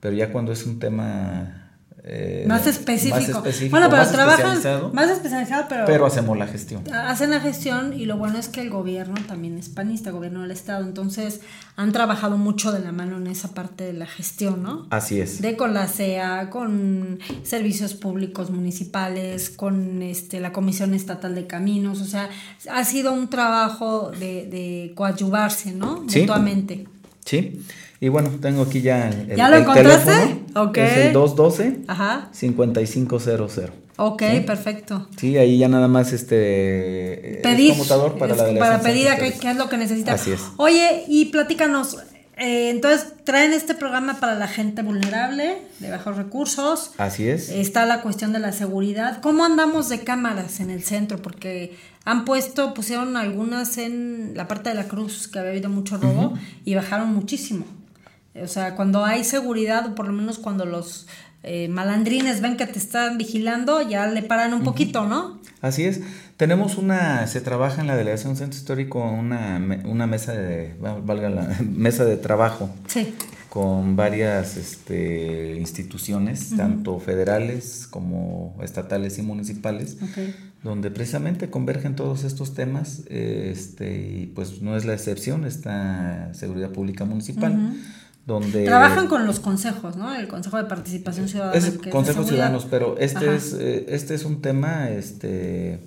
pero ya cuando es un tema eh, Más específico. más específico, bueno, pero más trabajan especializado, más especializado, pero, pero hacemos la gestión. hacen la gestión y lo bueno es que el gobierno también es panista, gobierno del estado, entonces han trabajado mucho de la mano en esa parte de la gestión, ¿no? Así es. De con la CEA, con servicios públicos municipales, con este la Comisión Estatal de Caminos, o sea, ha sido un trabajo de, de coadyuvarse, ¿no? Sí. Mutuamente. Sí. Y bueno, tengo aquí ya el, el- ¿Ya lo el encontraste? teléfono. Ok. Es el 212 Ajá. 5500. Ok, perfecto. Sí, ahí ya nada más este pedir. es conmutador para es la para pedir a qué es lo que necesita. Así es. Oye, y platícanos. eh, entonces, traen este programa para la gente vulnerable, de bajos recursos. Así es. Está la cuestión de la seguridad. ¿Cómo andamos de cámaras en el centro? Porque han puesto, pusieron algunas en la parte de la cruz, que había habido mucho robo, y bajaron muchísimo. O sea, cuando hay seguridad, o por lo menos cuando los eh, malandrines ven que te están vigilando, ya le paran un poquito, ¿no? Así es. Tenemos una, se trabaja en la Delegación Centro Histórico una, una mesa de, va- valga la mesa de trabajo Sí. con varias este, instituciones, tanto federales como estatales y municipales, donde precisamente convergen todos estos temas, este, y pues no es la excepción, está Seguridad Pública Municipal, donde... Trabajan con los consejos, ¿no? El Consejo de Participación Ciudadana. Es que seguridad. ciudadanos, pero este Ajá. es, eh, este es un tema, este,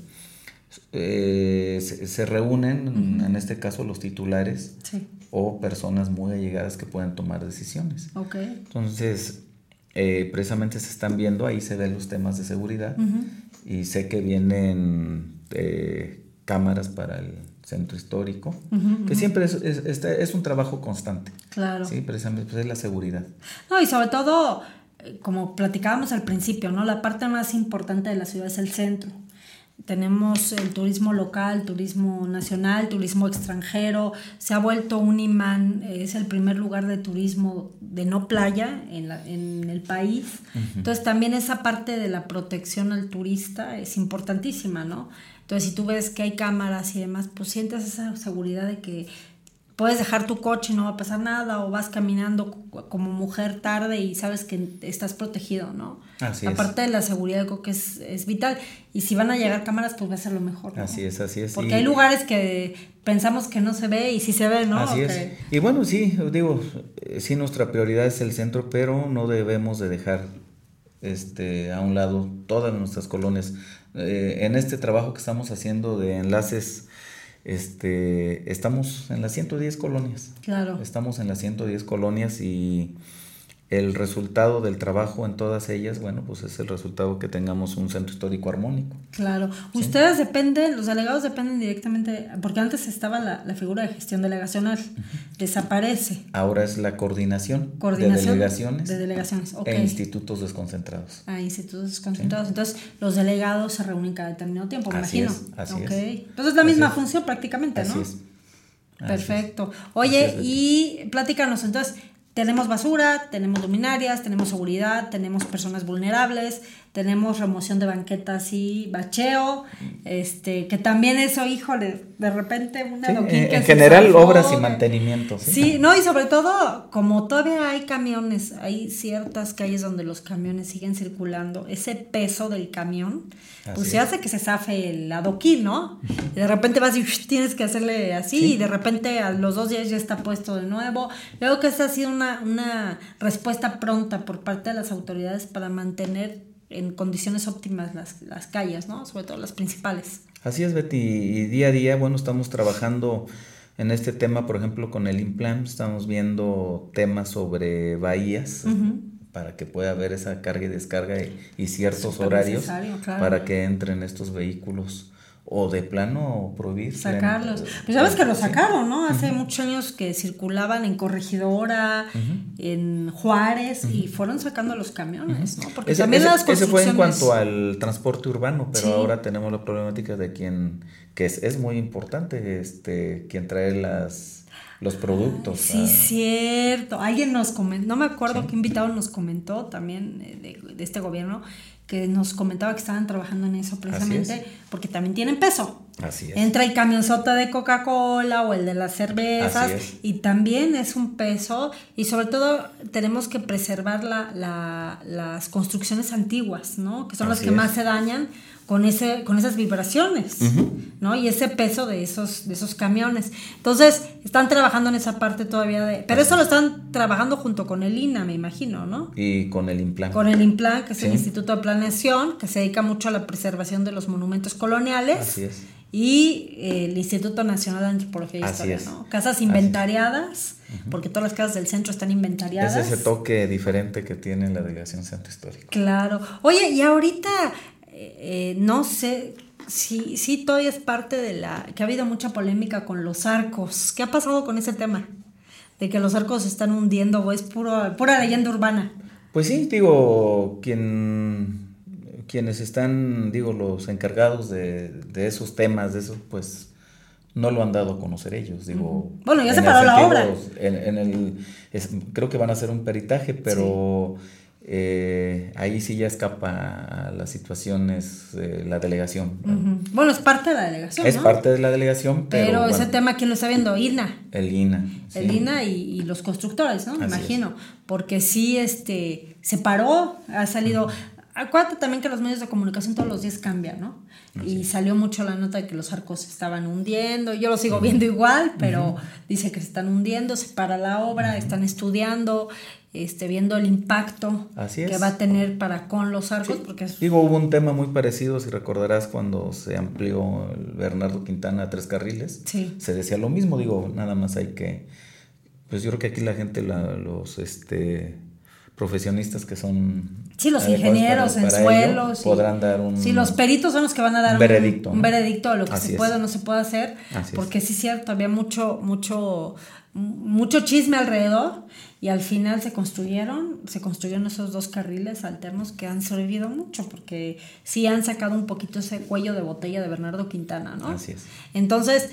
eh, se, se reúnen, en este caso, los titulares Sí. o personas muy allegadas que pueden tomar decisiones. Ok. Entonces, eh, precisamente se están viendo, ahí se ven los temas de seguridad y sé que vienen eh, cámaras para el centro histórico, que siempre es, es, este- es un trabajo constante. Claro. Sí, precisamente pues, es la seguridad. No, y sobre todo, eh, como platicábamos al principio, ¿no? La parte más importante de la ciudad es el centro. Tenemos el turismo local, turismo nacional, turismo extranjero, se ha vuelto un imán, es el primer lugar de turismo de no playa en, la- en el país. Entonces también esa parte de la protección al turista es importantísima, ¿no? Entonces si tú ves que hay cámaras y demás, pues sientes esa seguridad de que puedes dejar tu coche y no va a pasar nada o vas caminando co- como mujer tarde y sabes que estás protegido, ¿no? Así la es. parte de la seguridad creo que es, es vital y si van a llegar cámaras pues va a ser lo mejor. ¿no? Así es, así es. Porque Y- hay lugares que pensamos que no se ve y sí se ve, ¿no? Así es. Y bueno, sí, digo, sí nuestra prioridad es el centro, pero no debemos de dejar este a un lado todas nuestras colonias. Eh, en este trabajo que estamos haciendo de enlaces este, estamos en las 110 colonias. Claro. Estamos en las 110 colonias y el resultado del trabajo en todas ellas, bueno, pues es el resultado que tengamos un centro histórico armónico. Claro. Ustedes dependen, los delegados dependen directamente, porque antes estaba la, la figura de gestión delegacional, desaparece. Ahora es la coordinación, Coordinación de delegaciones, de delegaciones, ok. e institutos desconcentrados. a institutos desconcentrados. Entonces, los delegados se reúnen cada determinado tiempo, me Así imagino. es, así Ok. es. Entonces, es la Así misma es. función prácticamente, ¿no? Así es. Perfecto. Oye, y platícanos, entonces, tenemos basura, tenemos luminarias, tenemos seguridad, tenemos personas vulnerables, tenemos remoción de banquetas y bacheo, este, que también eso, híjole, de repente una Sí, adoquín en, general, obras y mantenimiento. Sí. Sí, no, y sobre todo, como todavía hay camiones, hay ciertas calles donde los camiones siguen circulando, ese peso del camión, Así pues se hace que se zafe el adoquín, ¿no? Y de repente vas y tienes que hacerle así, Sí. y de repente a los dos días ya está puesto de nuevo. Luego que esta ha sido una, una respuesta pronta por parte de las autoridades para mantener en condiciones óptimas las, las calles, ¿no? Sobre todo las principales. Así es, Betty. Y día a día, bueno, estamos trabajando en este tema, por ejemplo, con el Implan. Estamos viendo temas sobre bahías para que pueda haber esa carga y descarga y, y ciertos horarios claro. para que entren estos vehículos o de plano prohibir. Sacarlos. Pues ya ves que lo sí. sacaron, ¿no? Hace muchos años que circulaban en Corregidora, en Juárez, y fueron sacando los camiones, ¿no? Porque Ese, también ese- las ese fue en construcciones... cuanto al transporte urbano, pero Sí. ahora tenemos la problemática de quien, que es, es muy importante, este, quien trae las los productos. Sí, a- cierto. Alguien nos comentó, no me acuerdo qué invitado nos comentó también eh, de, de este gobierno, que nos comentaba que estaban trabajando en eso precisamente, es. porque también tienen peso. Así es. Entra el camionzota de Coca-Cola o el de las cervezas y también es un peso y sobre todo tenemos que preservar la, la- las construcciones antiguas, ¿no? Que son las Así que es. más se dañan con ese con esas vibraciones, ¿no? Y ese peso de esos de esos camiones. Entonces, están trabajando en esa parte todavía de pero eso lo están trabajando junto con el INA, me imagino, ¿no? Y con el implante. Con el INPLAN, que es el. Instituto de Planeación, que se dedica mucho a la preservación de los monumentos coloniales. Así es. Y eh, el Instituto Nacional de Antropología Así Historia, es. ¿no? Casas inventariadas, porque todas las casas del centro están inventariadas. Es ese toque diferente que tiene la delegación centro histórico. Claro. Oye, y ahorita, eh, no sé, si sí todavía es parte de la... que ha habido mucha polémica con los arcos. ¿Qué ha pasado con ese tema? De que los arcos se están hundiendo o es puro, pura leyenda urbana. Pues sí, digo, quien, quienes están, digo, los encargados de, de esos temas, de eso, pues no lo han dado a conocer ellos, digo. Bueno, ya se paró la obra. En, en el, es- creo que van a hacer un peritaje, pero eh, ahí sí ya escapa a las situaciones la delegación. Bueno, es parte de la delegación, Es ¿no? parte de la delegación, pero, Pero, ese bueno, tema, ¿quién lo está viendo? INA. el INA. El. INA y, y los constructores, ¿no? Me Así es. imagino. Porque sí, este, se paró, ha salido. Acuérdate también que los medios de comunicación todos los días cambian, ¿no? Y salió mucho la nota de que los arcos se estaban hundiendo. Yo lo sigo viendo igual, pero dice que se están hundiendo, se para la obra, están estudiando, este, viendo el impacto Así que va a tener para con los arcos, porque es Digo, hubo un tema muy parecido, si recordarás, cuando se amplió el Bernardo Quintana a tres carriles. Sí. Se decía lo mismo, digo, nada más hay que... Pues yo creo que aquí la gente, la- los este, profesionistas que son... Sí, los ingenieros para- en ello, suelos. y- podrán dar un... Sí, los peritos son los que van a dar un veredicto, Un, ¿no? veredicto de lo que Así se es. puede o no se puede hacer. Así es. porque sí es cierto, había mucho, mucho, mucho chisme alrededor. Y al final se construyeron, se construyeron esos dos carriles alternos que han servido mucho, porque sí han sacado un poquito ese cuello de botella de Bernardo Quintana, ¿no? Así es. Entonces,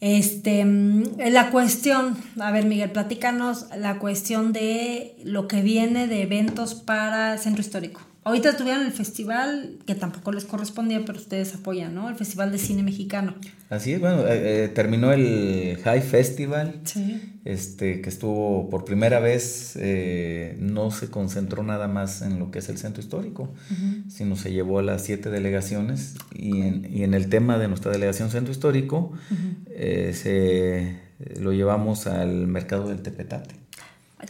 este, mm, la cuestión, a ver Miguel, platícanos la cuestión de lo que viene de eventos para Centro Histórico. Ahorita tuvieron el festival, que tampoco les correspondía, pero ustedes apoyan, ¿no? El Festival de Cine Mexicano. Así es, bueno, eh, eh, terminó el High Festival. Sí. este, que estuvo por primera vez, eh, no se concentró nada más en lo que es el centro histórico, sino se llevó a las siete delegaciones y en, y en el tema de nuestra delegación centro histórico eh, se lo llevamos al mercado del Tepetate.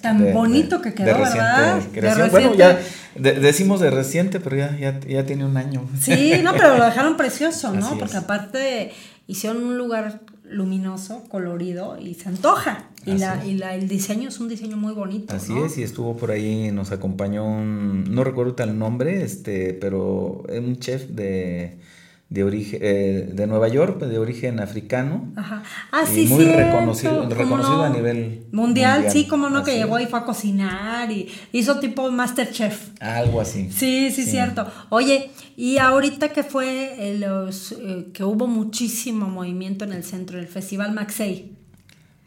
Tan De- bonito de- que quedó, ¿verdad? Creación. Bueno, ya de- decimos de reciente, pero ya, ya, ya tiene un año. Sí, no, pero lo dejaron precioso, ¿no? Así es. Porque aparte hicieron un lugar luminoso, colorido y se antoja. Y, la, y la, el diseño es un diseño muy bonito. Así ¿no? es, y estuvo por ahí, nos acompañó un, no recuerdo tal nombre, este, pero un chef de, de origen, eh, de Nueva York, de origen africano. Ajá. Ah, Y sí, muy cierto, reconocido- ¿cómo reconocido a nivel mundial. mundial. Sí, como no, que llegó y fue a cocinar y hizo tipo Masterchef. Algo así. Sí, sí, cierto. Oye, y ahorita que fue eh, los eh, que hubo muchísimo movimiento en el centro, el Festival Maxey,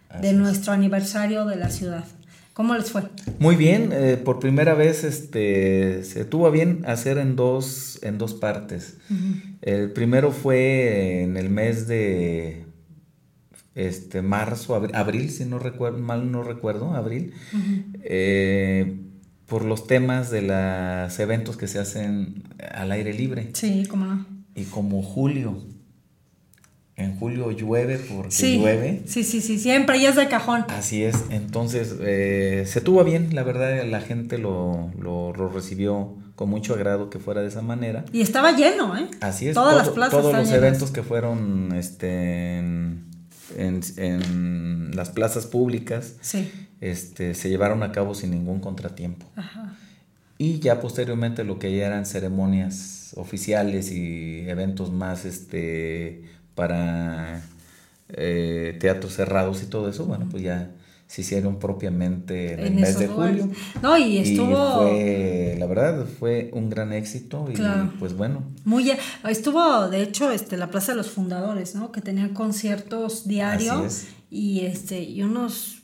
Así de es. nuestro aniversario de la ciudad. ¿Cómo les fue? Muy bien, eh, por primera vez este, se tuvo bien hacer en dos, en dos partes. El primero fue en el mes de este, marzo, abri- abril, si no recuerdo, mal no recuerdo, abril, eh, por los temas de los eventos que se hacen al aire libre. Sí, cómo no. Y como julio, en julio llueve porque Sí, llueve. sí, sí, sí, siempre, y es de cajón. Así es, entonces eh, se tuvo bien, la verdad la gente lo, lo, lo recibió con mucho agrado que fuera de esa manera. Y estaba lleno, ¿eh? Así es, Todas todo- las plazas todos los llenas. eventos que fueron este, en, en- en las plazas públicas Sí. este, se llevaron a cabo sin ningún contratiempo. Ajá. Y ya posteriormente lo que ya eran ceremonias oficiales y eventos más este, para eh, teatros cerrados y todo eso, bueno, pues ya se hicieron propiamente en, el En mes esos de lugares. julio. No, y estuvo- fue, la verdad, fue un gran éxito y Claro. pues bueno, Muy estuvo de hecho este la Plaza de los Fundadores, ¿no? Que tenían conciertos diarios y este y unos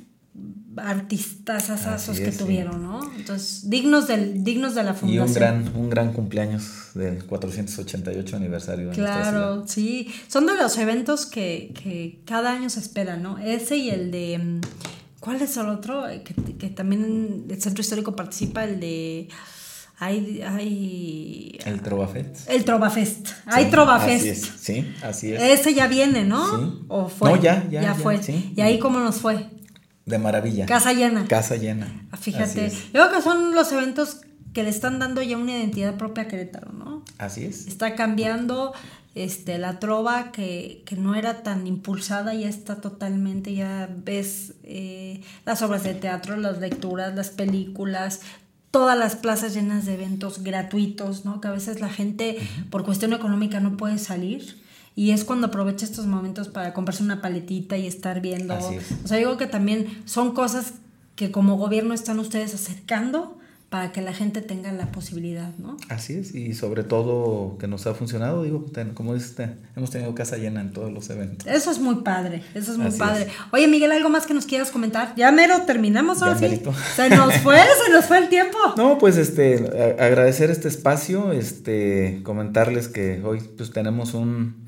artistas asazos que es, sí. tuvieron, ¿no? Entonces, dignos del dignos de la y fundación. un gran, un gran cumpleaños del 488 aniversario de. Claro, sí. Son de los eventos que, que cada año se esperan, ¿no? Ese y el de. ¿Cuál es el otro? Eh, Que, que también el Centro Histórico participa, el de. Hay. hay El Trovafest. el Trovafest. Hay Sí, Trovafest. Así es, sí, así es. Ese ya viene, ¿no? Sí. ¿O fue? No, ya, ya, ya, fue. sí. ¿Y ahí cómo nos fue? De maravilla. Casa llena. Casa llena. Ah, Fíjate. Yo creo que son los eventos que le están dando ya una identidad propia a Querétaro, ¿no? Así es. Está cambiando este, la trova que, que no era tan impulsada, ya está totalmente, ya ves eh, las obras de teatro, las lecturas, las películas, todas las plazas llenas de eventos gratuitos, ¿no? Que a veces la gente por cuestión económica no puede salir. Y es cuando aprovecha estos momentos para comprarse una paletita y estar viendo. Así es. O sea, digo que también son cosas que como gobierno están ustedes acercando para que la gente tenga la posibilidad, ¿no? Así es, y sobre todo que nos ha funcionado, digo, como dices, hemos tenido casa llena en todos los eventos. Eso es muy padre, eso es muy Así padre. es. Oye, Miguel, ¿algo más que nos quieras comentar? Ya mero terminamos ahora sí. Se nos fue, se nos fue el tiempo. No, pues este, agradecer este espacio, este, comentarles que hoy pues tenemos un,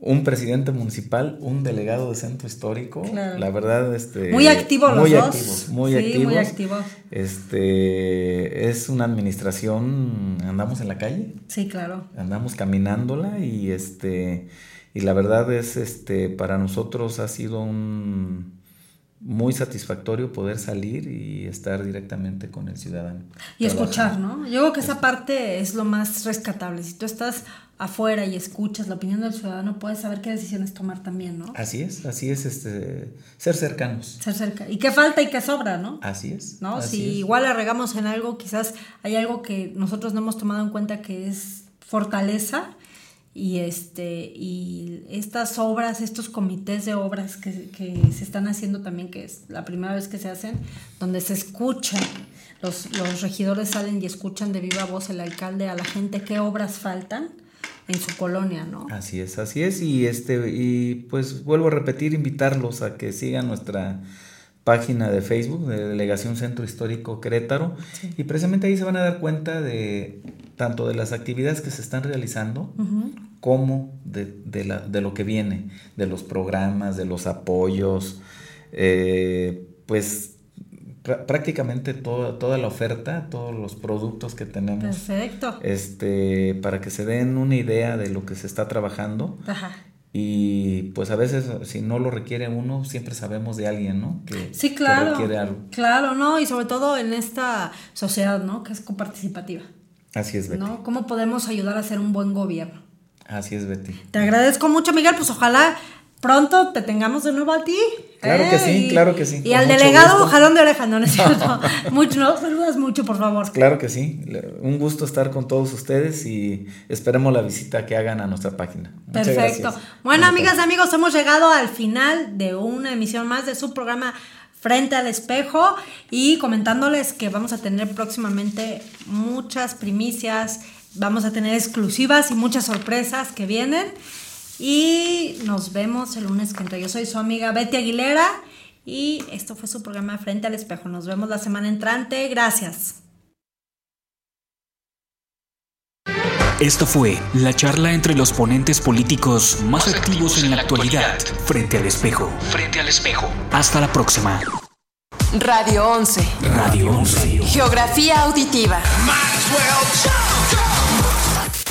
un presidente municipal, un delegado de centro histórico, Claro. la verdad, este, Muy activos los dos. muy Sí, activos, muy activos. este, es una administración, andamos en la calle, Sí, claro. andamos caminándola y este y la verdad es este para nosotros ha sido un muy satisfactorio poder salir y estar directamente con el ciudadano. Y Trabajando. escuchar, ¿no? Yo creo que esa parte es lo más rescatable. Si tú estás afuera y escuchas la opinión del ciudadano, puedes saber qué decisiones tomar también, ¿no? Así es, así es este ser cercanos. Ser cerca. ¿Y qué falta y qué sobra, no? Así es. ¿no? así Si es. igual la regamos en algo, quizás hay algo que nosotros no hemos tomado en cuenta que es fortaleza y este y estas obras, estos comités de obras que, que se están haciendo también, que es la primera vez que se hacen, donde se escucha, los, los regidores salen y escuchan de viva voz el alcalde a la gente qué obras faltan en su colonia, ¿no? Así es, así es. Y este, y pues vuelvo a repetir, invitarlos a que sigan nuestra página de Facebook de Delegación Centro Histórico Querétaro. Y precisamente ahí se van a dar cuenta de tanto de las actividades que se están realizando como de, de la- de lo que viene, de los programas, de los apoyos, eh, pues prácticamente toda, toda la oferta, todos los productos que tenemos Perfecto. este, para que se den una idea de lo que se está trabajando. Ajá. Y pues a veces si no lo requiere uno, siempre sabemos de alguien, ¿no? Que, Sí, que claro. requiere algo. Claro, ¿no? Y sobre todo en esta sociedad, ¿no? Que es coparticipativa. Así es, Betty. ¿no? ¿Cómo podemos ayudar a hacer un buen gobierno? Así es, Betty. Te agradezco mucho, Miguel. Pues ojalá pronto te tengamos de nuevo a ti. Claro que sí, claro que sí, Y al delegado, jalón de oreja, no, no es cierto. mucho, no, saludas mucho, por favor. Claro que sí. Un gusto estar con todos ustedes y esperemos la visita que hagan a nuestra página. Muchas Perfecto. gracias. Bueno, amigas y tardes. amigos, hemos llegado al final de una emisión más de su programa Frente al Espejo y comentándoles que vamos a tener próximamente muchas primicias, vamos a tener exclusivas y muchas sorpresas que vienen. Y nos vemos el lunes que entra. Yo soy su amiga Betty Aguilera y esto fue su programa Frente al Espejo. Nos vemos la semana entrante. Gracias. Esto fue la charla entre los ponentes políticos más activos en la actualidad, frente al espejo. Frente al espejo. Hasta la próxima. Radio 11. Radio 11. Geografía auditiva.